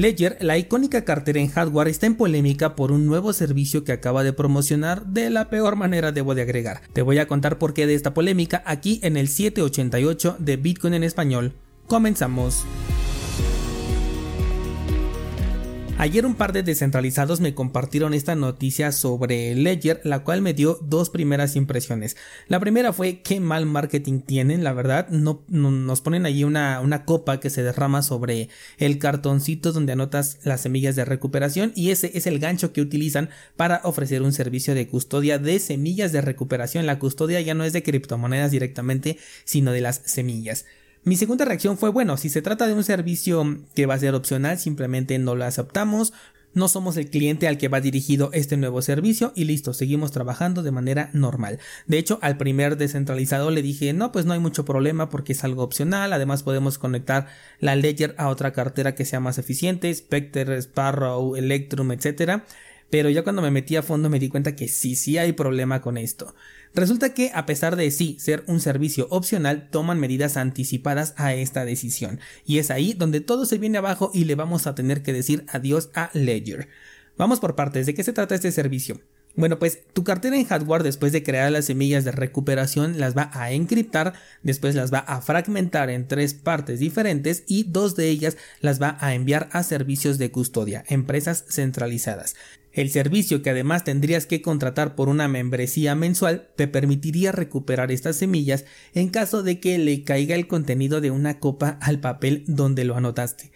Ledger, la icónica cartera en hardware, está en polémica por un nuevo servicio que acaba de promocionar de la peor manera debo de agregar. Te voy a contar por qué de esta polémica aquí en el 788 de Bitcoin en español. Comenzamos. Ayer un par de descentralizados me compartieron esta noticia sobre Ledger, la cual me dio dos primeras impresiones. La primera fue qué mal marketing tienen, la verdad, no, nos ponen allí una, una copa que se derrama sobre el cartoncito donde anotas las semillas de recuperación y ese es el gancho que utilizan para ofrecer un servicio de custodia de semillas de recuperación. La custodia ya no es de criptomonedas directamente, sino de las semillas. Mi segunda reacción fue, bueno, si se trata de un servicio que va a ser opcional, simplemente no lo aceptamos, no somos el cliente al que va dirigido este nuevo servicio y listo, seguimos trabajando de manera normal. De hecho, al primer descentralizado le dije, no, pues no hay mucho problema porque es algo opcional, además podemos conectar la Ledger a otra cartera que sea más eficiente, Spectre, Sparrow, Electrum, etc. Pero ya cuando me metí a fondo me di cuenta que sí, sí hay problema con esto. Resulta que a pesar de sí ser un servicio opcional, toman medidas anticipadas a esta decisión. Y es ahí donde todo se viene abajo y le vamos a tener que decir adiós a Ledger. Vamos por partes, ¿de qué se trata este servicio? Bueno, pues tu cartera en hardware después de crear las semillas de recuperación las va a encriptar, después las va a fragmentar en tres partes diferentes y dos de ellas las va a enviar a servicios de custodia, empresas centralizadas. El servicio que además tendrías que contratar por una membresía mensual te permitiría recuperar estas semillas en caso de que le caiga el contenido de una copa al papel donde lo anotaste.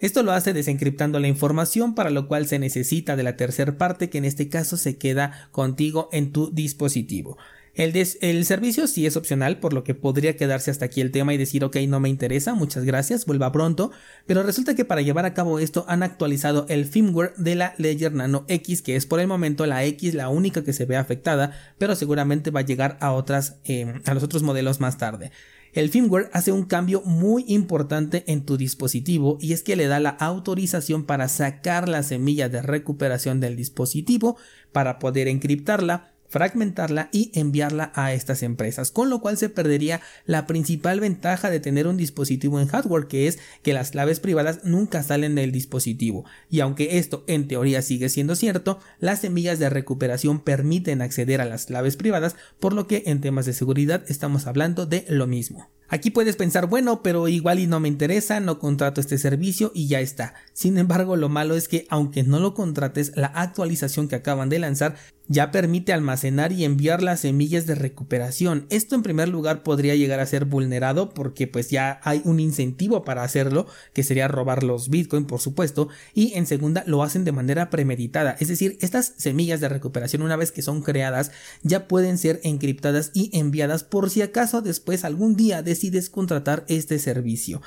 Esto lo hace desencriptando la información para lo cual se necesita de la tercera parte que en este caso se queda contigo en tu dispositivo. El, servicio sí es opcional, por lo que podría quedarse hasta aquí el tema y decir, ok, no me interesa, muchas gracias, vuelva pronto, pero resulta que para llevar a cabo esto han actualizado el firmware de la Ledger Nano X, que es por el momento la X la única que se ve afectada, pero seguramente va a llegar a otras, em, a los otros modelos más tarde. El firmware hace un cambio muy importante en tu dispositivo y es que le da la autorización para sacar la semilla de recuperación del dispositivo para poder encriptarla fragmentarla y enviarla a estas empresas, con lo cual se perdería la principal ventaja de tener un dispositivo en hardware, que es que las claves privadas nunca salen del dispositivo. Y aunque esto en teoría sigue siendo cierto, las semillas de recuperación permiten acceder a las claves privadas, por lo que en temas de seguridad estamos hablando de lo mismo. Aquí puedes pensar, bueno, pero igual y no me interesa, no contrato este servicio y ya está. Sin embargo, lo malo es que aunque no lo contrates, la actualización que acaban de lanzar ya permite almacenar y enviar las semillas de recuperación. Esto en primer lugar podría llegar a ser vulnerado porque pues ya hay un incentivo para hacerlo, que sería robar los Bitcoin por supuesto, y en segunda lo hacen de manera premeditada, es decir, estas semillas de recuperación una vez que son creadas ya pueden ser encriptadas y enviadas por si acaso después algún día decides contratar este servicio.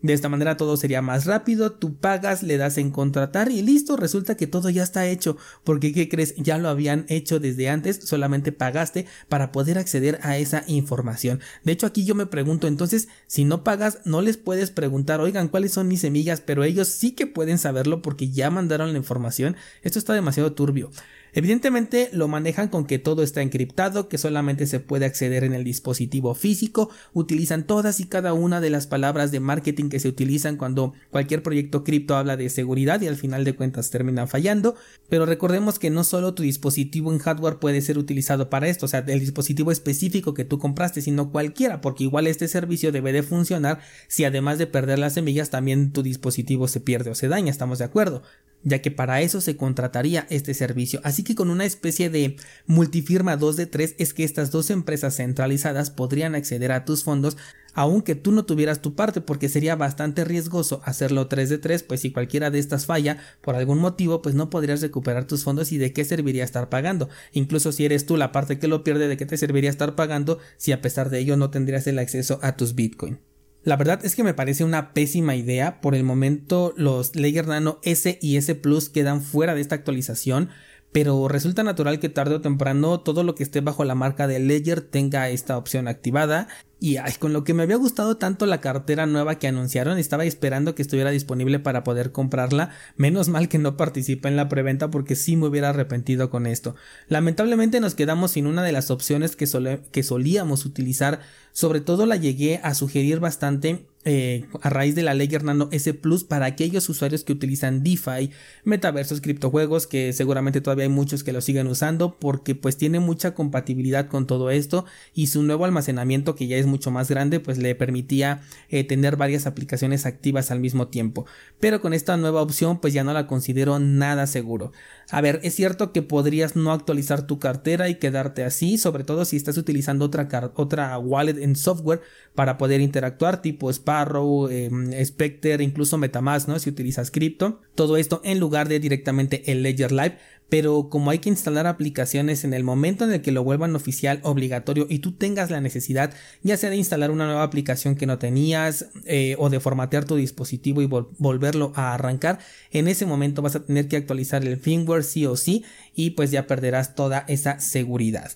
De esta manera todo sería más rápido, tú pagas, le das en contratar y listo, resulta que todo ya está hecho, porque ¿qué crees? Ya lo habían hecho desde antes, solamente pagaste para poder acceder a esa información. De hecho aquí yo me pregunto, entonces, si no pagas, no les puedes preguntar, oigan, ¿cuáles son mis semillas? Pero ellos sí que pueden saberlo porque ya mandaron la información. Esto está demasiado turbio. Evidentemente lo manejan con que todo está encriptado, que solamente se puede acceder en el dispositivo físico, utilizan todas y cada una de las palabras de marketing que se utilizan cuando cualquier proyecto cripto habla de seguridad y al final de cuentas termina fallando, pero recordemos que no solo tu dispositivo en hardware puede ser utilizado para esto, o sea, el dispositivo específico que tú compraste, sino cualquiera, porque igual este servicio debe de funcionar si además de perder las semillas también tu dispositivo se pierde o se daña, estamos de acuerdo ya que para eso se contrataría este servicio. Así que con una especie de multifirma 2 de 3 es que estas dos empresas centralizadas podrían acceder a tus fondos aunque tú no tuvieras tu parte porque sería bastante riesgoso hacerlo 3 de 3 pues si cualquiera de estas falla por algún motivo pues no podrías recuperar tus fondos y de qué serviría estar pagando incluso si eres tú la parte que lo pierde de qué te serviría estar pagando si a pesar de ello no tendrías el acceso a tus bitcoin la verdad es que me parece una pésima idea. Por el momento los Ledger Nano S y S Plus quedan fuera de esta actualización, pero resulta natural que tarde o temprano todo lo que esté bajo la marca de Ledger tenga esta opción activada. Y ay, con lo que me había gustado tanto la cartera nueva que anunciaron, estaba esperando que estuviera disponible para poder comprarla. Menos mal que no participa en la preventa porque sí me hubiera arrepentido con esto. Lamentablemente nos quedamos sin una de las opciones que, que solíamos utilizar. Sobre todo la llegué a sugerir bastante eh, a raíz de la ley Nano S Plus para aquellos usuarios que utilizan DeFi, metaversos, criptojuegos, que seguramente todavía hay muchos que lo siguen usando porque pues tiene mucha compatibilidad con todo esto y su nuevo almacenamiento que ya es mucho más grande pues le permitía eh, tener varias aplicaciones activas al mismo tiempo. Pero con esta nueva opción pues ya no la considero nada seguro. A ver, es cierto que podrías no actualizar tu cartera y quedarte así, sobre todo si estás utilizando otra, otra wallet en software para poder interactuar tipo Sparrow, eh, Spectre, incluso Metamask, ¿no? Si utilizas cripto. Todo esto en lugar de directamente el Ledger Live pero como hay que instalar aplicaciones en el momento en el que lo vuelvan oficial obligatorio y tú tengas la necesidad ya sea de instalar una nueva aplicación que no tenías eh, o de formatear tu dispositivo y volverlo a arrancar, en ese momento vas a tener que actualizar el firmware sí o sí y pues ya perderás toda esa seguridad.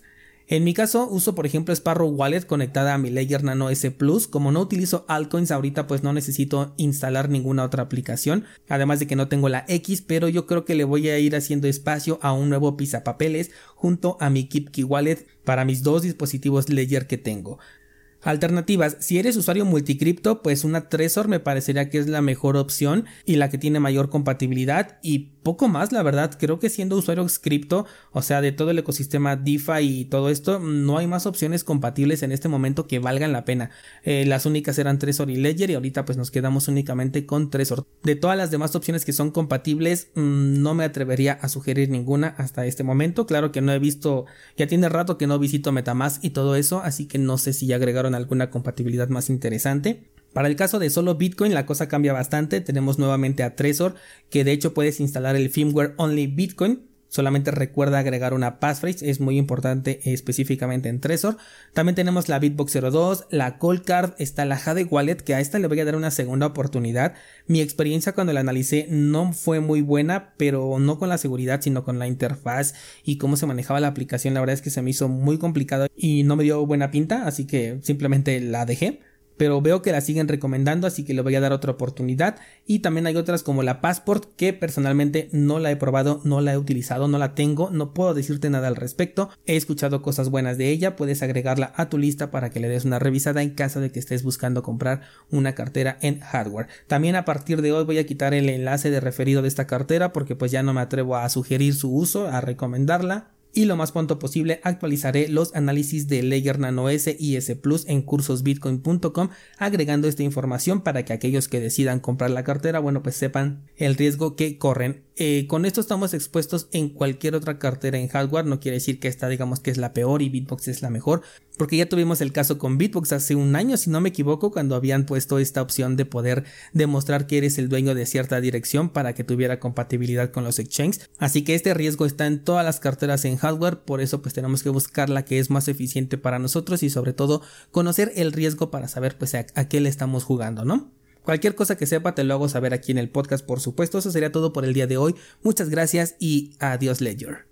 En mi caso, uso por ejemplo Sparrow Wallet conectada a mi Ledger Nano S Plus. Como no utilizo altcoins ahorita, pues no necesito instalar ninguna otra aplicación. Además de que no tengo la X, pero yo creo que le voy a ir haciendo espacio a un nuevo papeles junto a mi KeepKey Wallet para mis dos dispositivos Ledger que tengo. Alternativas, si eres usuario multicripto, pues una Trezor me parecería que es la mejor opción y la que tiene mayor compatibilidad y poco más, la verdad, creo que siendo usuario cripto, o sea, de todo el ecosistema DeFi y todo esto, no hay más opciones compatibles en este momento que valgan la pena. Eh, las únicas eran Trezor y Ledger y ahorita pues nos quedamos únicamente con Trezor. De todas las demás opciones que son compatibles, mm, no me atrevería a sugerir ninguna hasta este momento. Claro que no he visto, ya tiene rato que no visito Metamask y todo eso, así que no sé si agregaron alguna compatibilidad más interesante. Para el caso de solo Bitcoin la cosa cambia bastante, tenemos nuevamente a Trezor que de hecho puedes instalar el firmware Only Bitcoin, solamente recuerda agregar una passphrase, es muy importante específicamente en Trezor. También tenemos la Bitbox 02, la Coldcard, está la Jade Wallet que a esta le voy a dar una segunda oportunidad. Mi experiencia cuando la analicé no fue muy buena, pero no con la seguridad, sino con la interfaz y cómo se manejaba la aplicación, la verdad es que se me hizo muy complicado y no me dio buena pinta, así que simplemente la dejé pero veo que la siguen recomendando, así que le voy a dar otra oportunidad. Y también hay otras como la Passport, que personalmente no la he probado, no la he utilizado, no la tengo, no puedo decirte nada al respecto. He escuchado cosas buenas de ella, puedes agregarla a tu lista para que le des una revisada en caso de que estés buscando comprar una cartera en hardware. También a partir de hoy voy a quitar el enlace de referido de esta cartera porque pues ya no me atrevo a sugerir su uso, a recomendarla y lo más pronto posible actualizaré los análisis de Ledger Nano S y S Plus en cursosbitcoin.com agregando esta información para que aquellos que decidan comprar la cartera, bueno, pues sepan el riesgo que corren. Eh, con esto estamos expuestos en cualquier otra cartera en hardware, no quiere decir que esta digamos que es la peor y Bitbox es la mejor, porque ya tuvimos el caso con Bitbox hace un año, si no me equivoco, cuando habían puesto esta opción de poder demostrar que eres el dueño de cierta dirección para que tuviera compatibilidad con los exchanges. Así que este riesgo está en todas las carteras en hardware, por eso pues tenemos que buscar la que es más eficiente para nosotros y sobre todo conocer el riesgo para saber pues a, a qué le estamos jugando, ¿no? Cualquier cosa que sepa te lo hago saber aquí en el podcast, por supuesto. Eso sería todo por el día de hoy. Muchas gracias y adiós Ledger.